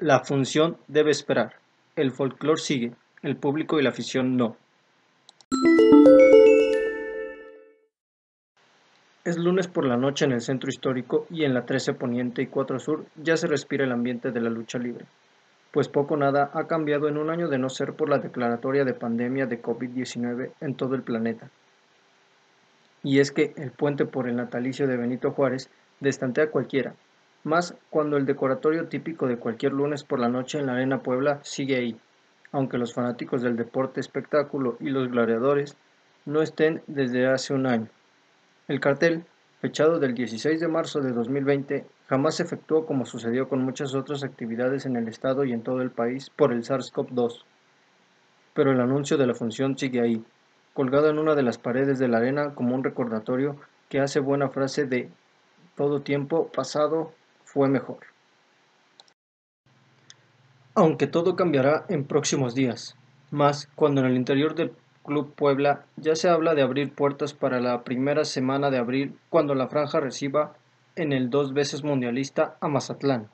La función debe esperar, el folclore sigue, el público y la afición no. Es lunes por la noche en el centro histórico y en la 13 Poniente y 4 Sur ya se respira el ambiente de la lucha libre, pues poco nada ha cambiado en un año de no ser por la declaratoria de pandemia de COVID-19 en todo el planeta. Y es que el puente por el natalicio de Benito Juárez destantea a cualquiera, más cuando el decoratorio típico de cualquier lunes por la noche en la Arena Puebla sigue ahí, aunque los fanáticos del deporte espectáculo y los gladiadores no estén desde hace un año. El cartel, fechado del 16 de marzo de 2020, jamás se efectuó como sucedió con muchas otras actividades en el estado y en todo el país por el SARS-CoV-2. Pero el anuncio de la función sigue ahí, colgado en una de las paredes de la arena como un recordatorio que hace buena frase de todo tiempo pasado fue mejor. Aunque todo cambiará en próximos días, más cuando en el interior del Club Puebla ya se habla de abrir puertas para la primera semana de abril cuando la franja reciba en el dos veces mundialista a Mazatlán.